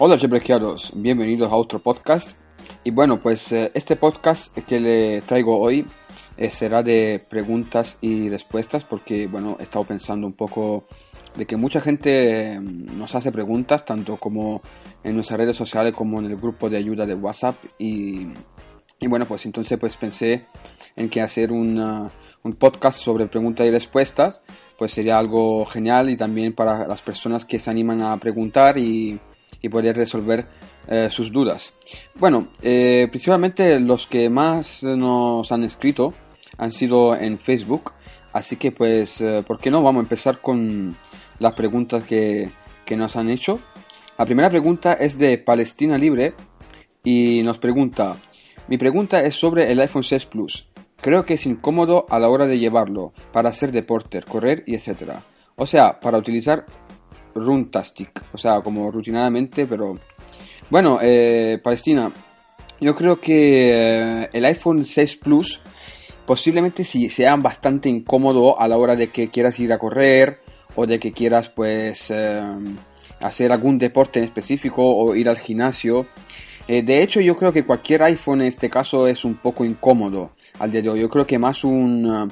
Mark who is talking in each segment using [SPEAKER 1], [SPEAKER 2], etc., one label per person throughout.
[SPEAKER 1] Hola Jebrequeados, bienvenidos a otro podcast. Y bueno, pues eh, este podcast que le traigo hoy eh, será de preguntas y respuestas porque bueno, he estado pensando un poco de que mucha gente eh, nos hace preguntas, tanto como en nuestras redes sociales como en el grupo de ayuda de WhatsApp. Y, y bueno, pues entonces pues pensé en que hacer una, un podcast sobre preguntas y respuestas pues sería algo genial y también para las personas que se animan a preguntar y, y poder resolver eh, sus dudas. Bueno, eh, principalmente los que más nos han escrito han sido en Facebook, así que pues, eh, ¿por qué no? Vamos a empezar con las preguntas que, que nos han hecho. La primera pregunta es de Palestina Libre y nos pregunta, mi pregunta es sobre el iPhone 6 Plus. Creo que es incómodo a la hora de llevarlo para hacer deporte, correr y etc. O sea, para utilizar Runtastic, o sea, como rutinariamente, pero... Bueno, eh, Palestina, yo creo que eh, el iPhone 6 Plus posiblemente sí sea bastante incómodo a la hora de que quieras ir a correr o de que quieras pues eh, hacer algún deporte en específico o ir al gimnasio. De hecho, yo creo que cualquier iPhone en este caso es un poco incómodo al día de hoy. Yo creo que más un,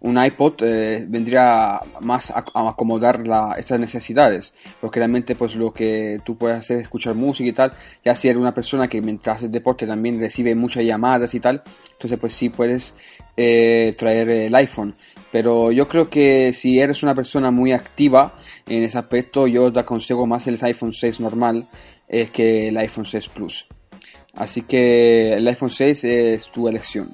[SPEAKER 1] un iPod eh, vendría más a, acomodar la, estas necesidades. Porque realmente pues lo que tú puedes hacer es escuchar música y tal. Ya si eres una persona que mientras haces deporte también recibe muchas llamadas y tal. Entonces pues sí puedes eh, traer el iPhone. Pero yo creo que si eres una persona muy activa en ese aspecto, yo te aconsejo más el iPhone 6 normal eh, que el iPhone 6 Plus. Así que el iPhone 6 es tu elección.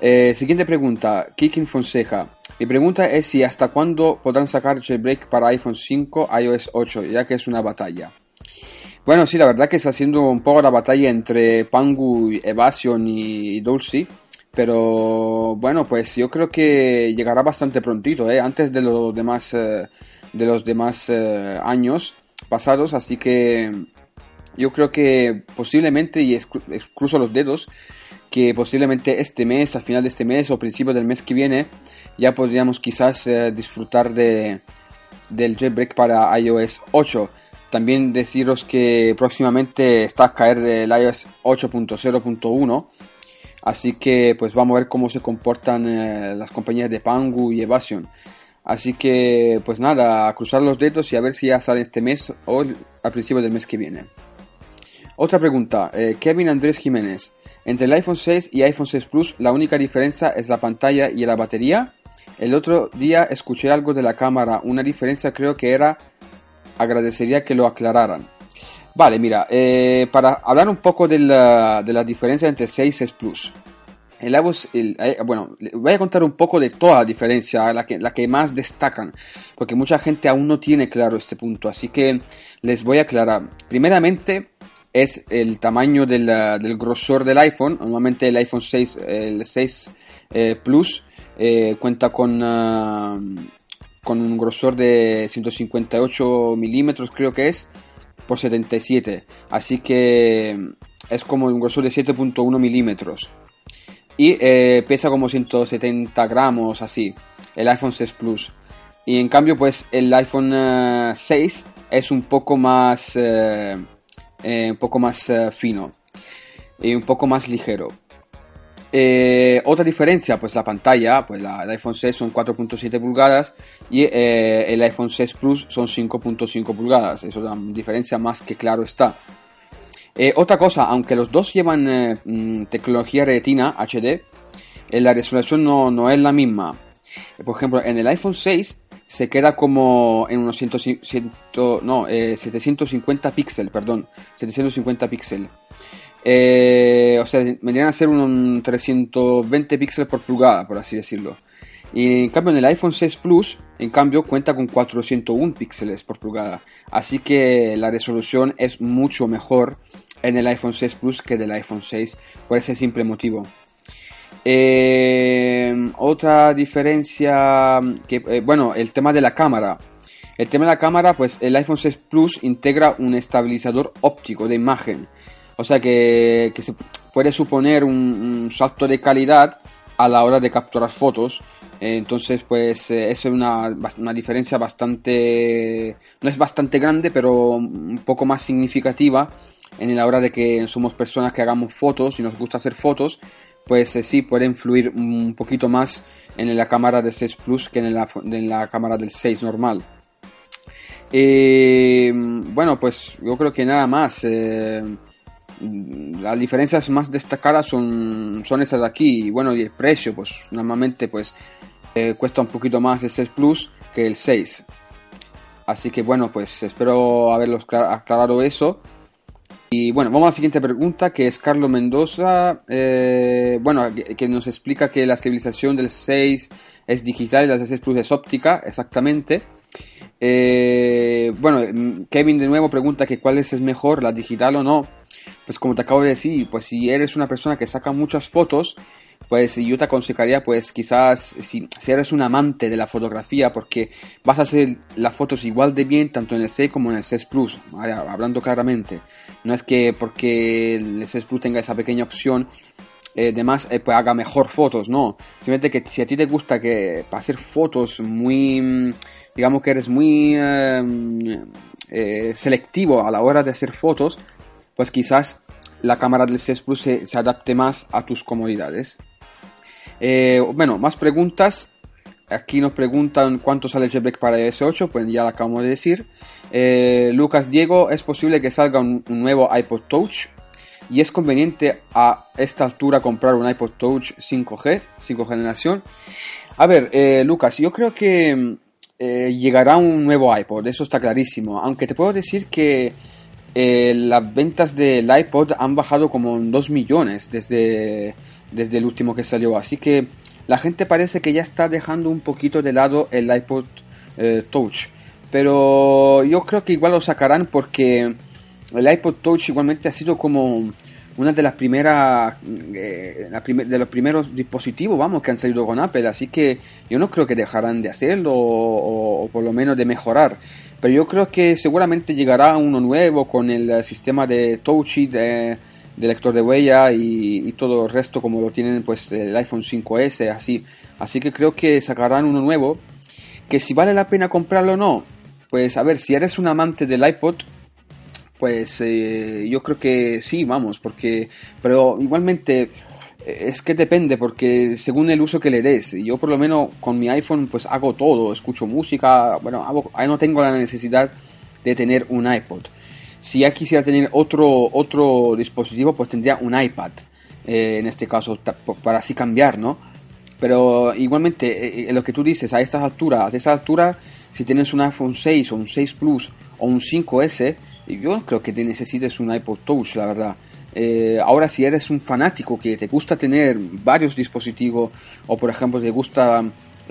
[SPEAKER 1] Eh, siguiente pregunta, Kikin Fonseca. Mi pregunta es si hasta cuándo podrán sacar jailbreak para iPhone 5, iOS 8, ya que es una batalla. Bueno, sí, la verdad que está haciendo un poco la batalla entre Pangu, Evasion y Dulce. Pero bueno, pues yo creo que llegará bastante prontito, ¿eh? antes de los demás, eh, de los demás años pasados. Así que yo creo que posiblemente, y excluso los dedos, que posiblemente este mes, a final de este mes o principio del mes que viene, ya podríamos quizás eh, disfrutar de, del jailbreak para iOS 8. También deciros que próximamente está a caer del iOS 8.0.1. Así que pues vamos a ver cómo se comportan eh, las compañías de Pangu y Evasion. Así que pues nada, a cruzar los dedos y a ver si ya sale este mes o al principio del mes que viene. Otra pregunta, eh, Kevin Andrés Jiménez. Entre el iPhone 6 y iPhone 6 Plus, la única diferencia es la pantalla y la batería. El otro día escuché algo de la cámara, una diferencia creo que era, agradecería que lo aclararan. Vale, mira, eh, para hablar un poco de la, de la diferencia entre 6 y 6 Plus. El, el, eh, bueno, voy a contar un poco de toda la diferencia, la que, la que más destacan, porque mucha gente aún no tiene claro este punto, así que les voy a aclarar. Primeramente, es el tamaño del, del, grosor del iPhone. Normalmente el iPhone 6, el 6 eh, Plus eh, cuenta con, uh, con un grosor de 158 milímetros, creo que es, por 77. Así que es como un grosor de 7.1 milímetros. Y eh, pesa como 170 gramos, así, el iPhone 6 Plus. Y en cambio, pues el iPhone uh, 6 es un poco más eh, un poco más eh, fino y un poco más ligero. Eh, otra diferencia, pues la pantalla, pues la, el iPhone 6 son 4.7 pulgadas y el iPhone 6 Plus son 5.5 pulgadas. Eso es una diferencia más que claro está. Otra cosa, aunque los dos llevan mm, tecnología retina HD, la resolución no, no es la misma. Por ejemplo, en el iPhone 6 se queda como en unos 100, 100 no, eh, 750 píxeles, perdón, 750 píxeles. Eh, o sea, vendrían a ser unos 320 píxeles por pulgada, por así decirlo. Y en cambio en el iPhone 6 Plus, en cambio cuenta con 401 píxeles por pulgada. Así que la resolución es mucho mejor en el iPhone 6 Plus que del iPhone 6 por ese simple motivo. Eh, otra diferencia, que, eh, bueno, el tema de la cámara. El tema de la cámara, pues el iPhone 6 Plus integra un estabilizador óptico de imagen. O sea que, se puede suponer un, salto de calidad a la hora de capturar fotos. entonces, pues es una, una, diferencia bastante, no es bastante grande, pero un poco más significativa en la hora de que somos personas que hagamos fotos y nos gusta hacer fotos, pues sí puede influir un poquito más en la cámara del 6 Plus que en la, en la cámara del 6 normal. Eh, bueno, pues yo creo que nada más. Eh, las diferencias más destacadas son, son esas de aquí. Y bueno, y el precio, pues normalmente pues eh, cuesta un poquito más el 6 Plus que el 6. Así que bueno, pues espero haberlos aclarado eso. Y bueno, vamos a la siguiente pregunta, que es Carlos Mendoza, bueno, que, nos explica que la estabilización del 6 es digital y la del 6 Plus es óptica, exactamente. Eh, bueno, Kevin de nuevo pregunta que cuál es mejor, la digital o no. Pues como te acabo de decir, pues si eres una persona que saca muchas fotos, pues yo te aconsejaría pues quizás si, eres un amante de la fotografía porque vas a hacer las fotos igual de bien tanto en el 6 como en el 6 Plus, hablando claramente. No es que porque el 6 Plus tenga esa pequeña opción eh, demás eh, pues haga mejor fotos, no. Simplemente que si a ti te gusta que para hacer fotos muy digamos que eres muy em, eh, selectivo a la hora de hacer fotos, pues quizás la cámara del 6 Plus se, adapte más a tus comodidades. Eh, bueno, más preguntas. Aquí nos preguntan cuánto sale el jailbreak para S8, pues ya lo acabamos de decir. Eh, Lucas Diego, ¿es posible que salga un, nuevo iPod Touch? Y es conveniente a esta altura comprar un iPod Touch 5G, 5 generación. A ver, Lucas, yo creo que eh, llegará un nuevo iPod, eso está clarísimo. Aunque te puedo decir que eh, las ventas del iPod han bajado como en 2 millones desde, desde el último que salió. Así que la gente parece que ya está dejando un poquito de lado el iPod eh, Touch. Pero yo creo que igual lo sacarán porque el iPod Touch igualmente ha sido como una de las primeras eh, de los primeros dispositivos vamos que han salido con Apple así que yo no creo que dejarán de hacerlo o, por lo menos de mejorar pero yo creo que seguramente llegará uno nuevo con el sistema de Touch de, de lector de huella y, todo el resto como lo tienen pues el iPhone 5S así así que creo que sacarán uno nuevo que si vale la pena comprarlo o no pues a ver si eres un amante del iPod pues eh, yo creo que sí, vamos, porque, pero igualmente eh, es que depende, porque según el uso que le des, yo por lo menos con mi iPhone pues hago todo, escucho música, bueno, hago, ahí no tengo la necesidad de tener un iPod. Si ya quisiera tener otro, otro dispositivo, pues tendría un iPad, eh, en este caso, para así cambiar, ¿no? Pero igualmente, lo que tú dices, a estas alturas, a esta altura, si tienes un iPhone 6 o un 6 Plus o un 5S, yo creo que te necesites un iPod Touch, la verdad. Eh, ahora, si eres un fanático que te gusta tener varios dispositivos, o por ejemplo te gusta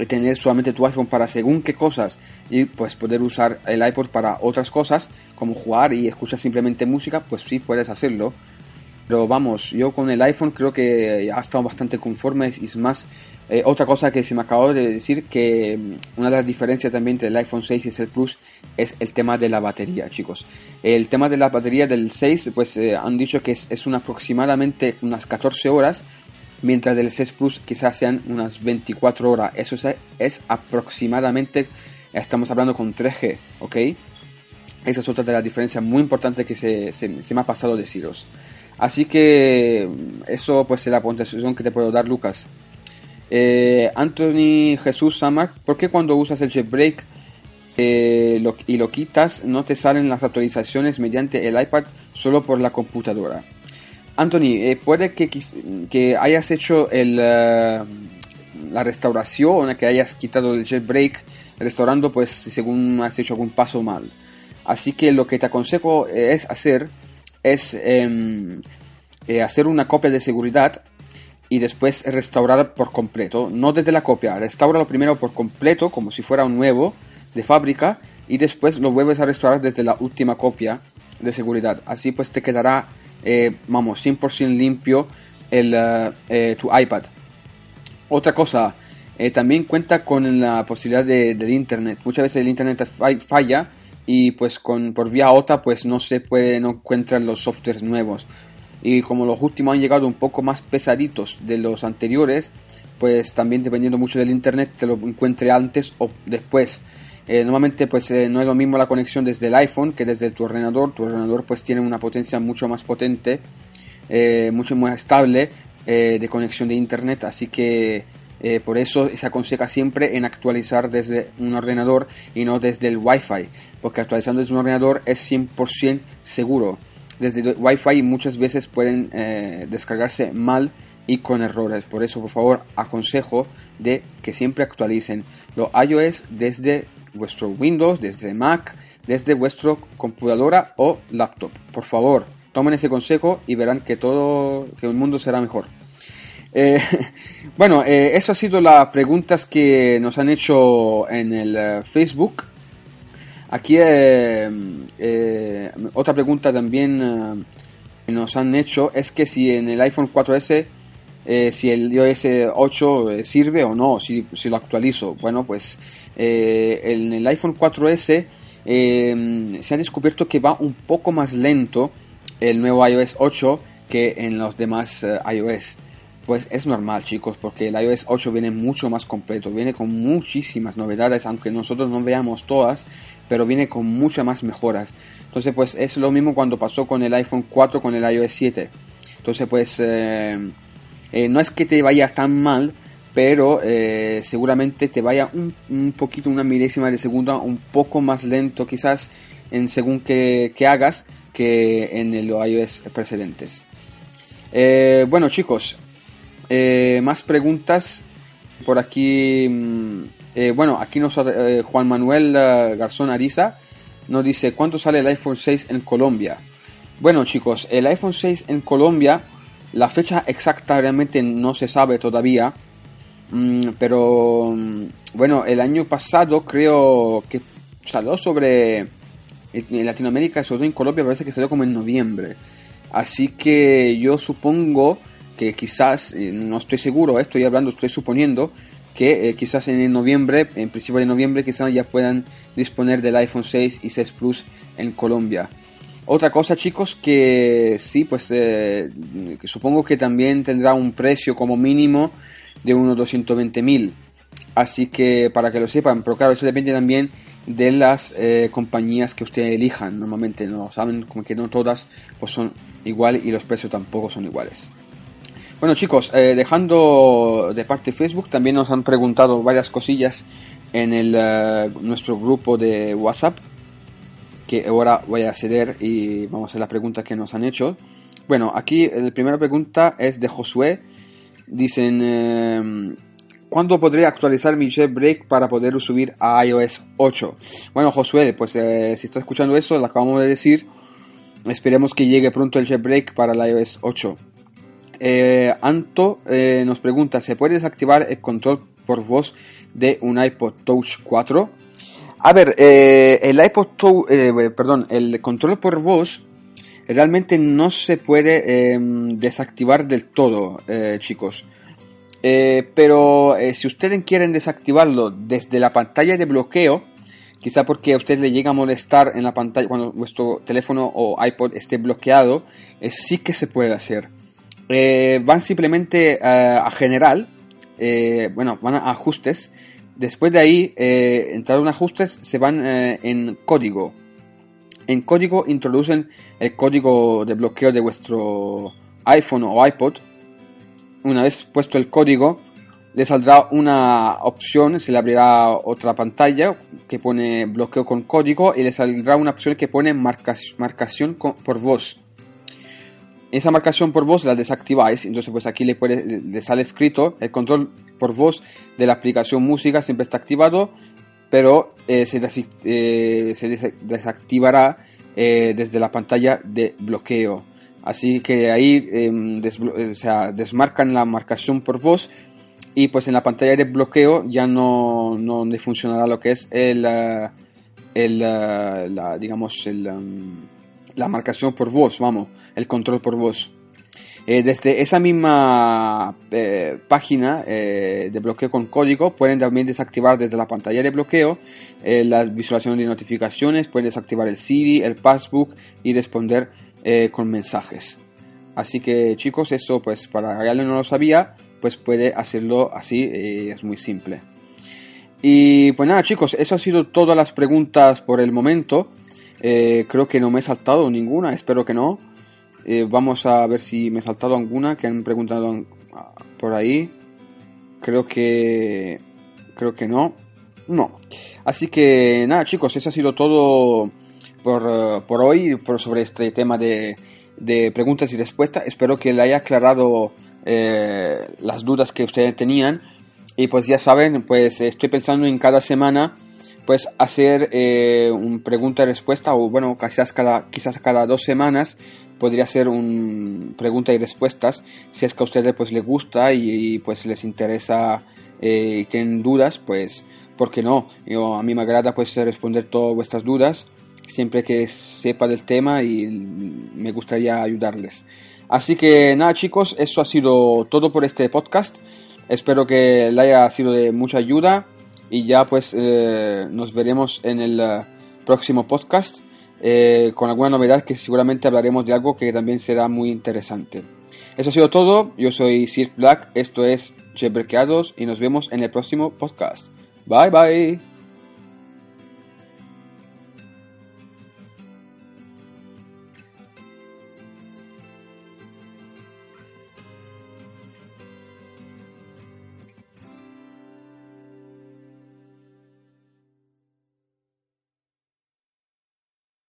[SPEAKER 1] tener solamente tu iPhone para según qué cosas, y pues poder usar el iPod para otras cosas, como jugar y escuchar simplemente música, pues sí puedes hacerlo. Pero vamos, yo con el iPhone creo que ya estado bastante conforme y es más eh, otra cosa que se me acabó de decir, que mm, una de las diferencias también entre el iPhone 6 y el Plus es el tema de la batería, chicos. El tema de la batería del 6, pues eh, han dicho que es, es aproximadamente unas 14 horas, mientras del 6 Plus quizás sean unas 24 horas. Eso es, aproximadamente, estamos hablando con 3G, ¿ok? Esa es otra de las diferencias muy importantes que se, se, me ha pasado deciros. Así que eso pues es la puntuación que te puedo dar, Lucas. Eh, Anthony Jesús Samar, ¿por qué cuando usas el jailbreak eh, y lo quitas no te salen las actualizaciones mediante el iPad solo por la computadora? Anthony, eh, puede que, que, hayas hecho el, la restauración que hayas quitado el jailbreak restaurando pues según has hecho algún paso mal. Así que lo que te aconsejo es hacer es em, hacer una copia de seguridad y después restaurar por completo. No desde la copia, restauralo primero por completo como si fuera un nuevo de fábrica y después lo vuelves a restaurar desde la última copia de seguridad. Así pues te quedará, eh, vamos, 100% limpio el, eh, eh, tu iPad. Otra cosa, también cuenta con la posibilidad de, del internet. Muchas veces el internet falla y pues con, por vía OTA pues no se puede, no encuentran los softwares nuevos. y como los últimos han llegado un poco más pesaditos de los anteriores, pues también dependiendo mucho del internet te lo encuentre antes o después. Eh, normalmente pues eh, no es lo mismo la conexión desde el iPhone que desde tu ordenador. Tu ordenador pues tiene una potencia mucho más potente, eh, mucho más estable de conexión de internet, así que por eso se aconseja siempre en actualizar desde un ordenador y no desde el Wi-Fi, porque actualizando desde un ordenador es 100% seguro. Desde Wi-Fi muchas veces pueden descargarse mal y con errores. Por eso, por favor, aconsejo de que siempre actualicen los iOS desde vuestro Windows, desde Mac, desde vuestra computadora o laptop. Por favor, tomen ese consejo y verán que todo, que el mundo será mejor. Eh, bueno, eh, eso ha sido las preguntas que nos han hecho en el eh, Facebook. Aquí otra pregunta también que nos han hecho es que si en el iPhone 4S si el iOS 8 sirve o no, si, si, lo actualizo. Bueno, pues eh, en el iPhone 4S eh, se ha descubierto que va un poco más lento el nuevo iOS 8 que en los demás eh, iOS. Pues es normal chicos, porque el iOS 8 viene mucho más completo, viene con muchísimas novedades, aunque nosotros no veamos todas, pero viene con muchas más mejoras. Entonces pues es lo mismo cuando pasó con el iPhone 4 con el iOS 7. Entonces pues no es que te vaya tan mal, pero eh, seguramente te vaya un, poquito, una milésima de segundo, un poco más lento quizás en según que, hagas que en el iOS precedentes. Eh, bueno chicos, eh, más preguntas por aquí. Mm, bueno, aquí nos Juan Manuel Garzón Ariza nos dice cuánto sale el iPhone 6 en Colombia. Bueno chicos, el iPhone 6 en Colombia, la fecha exacta realmente no se sabe todavía Mm, pero mm, bueno, el año pasado creo que salió sobre Latinoamérica, sobre todo en Colombia, parece que salió como en noviembre. Así que yo supongo que quizás, eh, no estoy seguro, eh, estoy hablando, estoy suponiendo que eh, quizás en noviembre, en principio de noviembre, quizás ya puedan disponer del iPhone 6 y 6 Plus en Colombia. Otra cosa, chicos, que sí, pues supongo que también tendrá un precio como mínimo de unos 220.000. Así que para que lo sepan, pero claro, eso depende también de las eh, compañías que ustedes elijan. Normalmente no saben como que no todas pues son iguales y los precios tampoco son iguales. Bueno chicos, eh, dejando de parte Facebook, también nos han preguntado varias cosillas en el, eh, nuestro grupo de WhatsApp, que ahora voy a acceder y vamos a hacer la pregunta que nos han hecho. Bueno, aquí la primera pregunta es de Josué Dicen, eh, ¿cuándo podré actualizar mi jailbreak para poder subir a iOS 8? Bueno, Josué, pues eh, si está escuchando eso, lo acabamos de decir. Esperemos que llegue pronto el jailbreak para la iOS 8. Eh, Anto eh, nos pregunta, ¿se puede desactivar el control por voz de un iPod Touch 4? A ver, el iPod Touch, perdón, el control por voz realmente no se puede em, desactivar del todo, eh, chicos. Eh, pero eh, si ustedes quieren desactivarlo desde la pantalla de bloqueo, quizá porque a usted le llega a molestar en la pantalla cuando vuestro teléfono o iPod esté bloqueado, sí que se puede hacer. van simplemente a general, bueno, van a ajustes. Después de ahí, entrar en ajustes, se van en código en código introducen el código de bloqueo de vuestro iPhone o iPod. Una vez puesto el código, le saldrá una opción, se le abrirá otra pantalla que pone bloqueo con código y le saldrá una opción que pone marcación por voz. Esa marcación por voz la desactiváis, entonces pues aquí le, puede, le sale escrito el control por voz de la aplicación música siempre está activado pero eh, se, eh, desactivará eh, desde la pantalla de bloqueo. Así que ahí em, desmarcan la marcación por voz y pues en la pantalla de bloqueo ya no, no funcionará lo que es el, el la, digamos el, em, la marcación por voz, vamos, el control por voz. Eh, desde esa misma eh, página eh, de bloqueo con código pueden también desactivar desde la pantalla de bloqueo la visualización de notificaciones, pueden desactivar el Siri, el Passbook y responder con mensajes. Así que chicos, eso pues para alguien no lo sabía, pues puede hacerlo así, es muy simple. Y pues nada chicos, eso ha sido todas las preguntas por el momento. Creo que no me he saltado ninguna, espero que no. Eh, vamos a ver si me he saltado alguna que han preguntado por ahí. Creo que... Creo que no. No. Así que nada chicos, eso ha sido todo por, por hoy por sobre este tema de, de preguntas y respuestas. Espero que le haya aclarado eh, las dudas que ustedes tenían. Y pues ya saben, pues estoy pensando en cada semana pues hacer eh, un pregunta y respuesta o bueno, quizás cada, quizás cada dos semanas podría ser un pregunta y respuestas si es que a ustedes pues les gusta y, pues les interesa eh, y tienen dudas pues ¿por qué no? Yo, a mí me agrada pues responder todas vuestras dudas siempre que sepa del tema y me gustaría ayudarles. Así que nada chicos, eso ha sido todo por este podcast. Espero que le haya sido de mucha ayuda y ya pues eh, nos veremos en el eh, próximo podcast eh, con alguna novedad que seguramente hablaremos de algo que también será muy interesante. Eso ha sido todo, yo soy Sir Black, esto es Cheberqueados y nos vemos en el próximo podcast. Bye bye.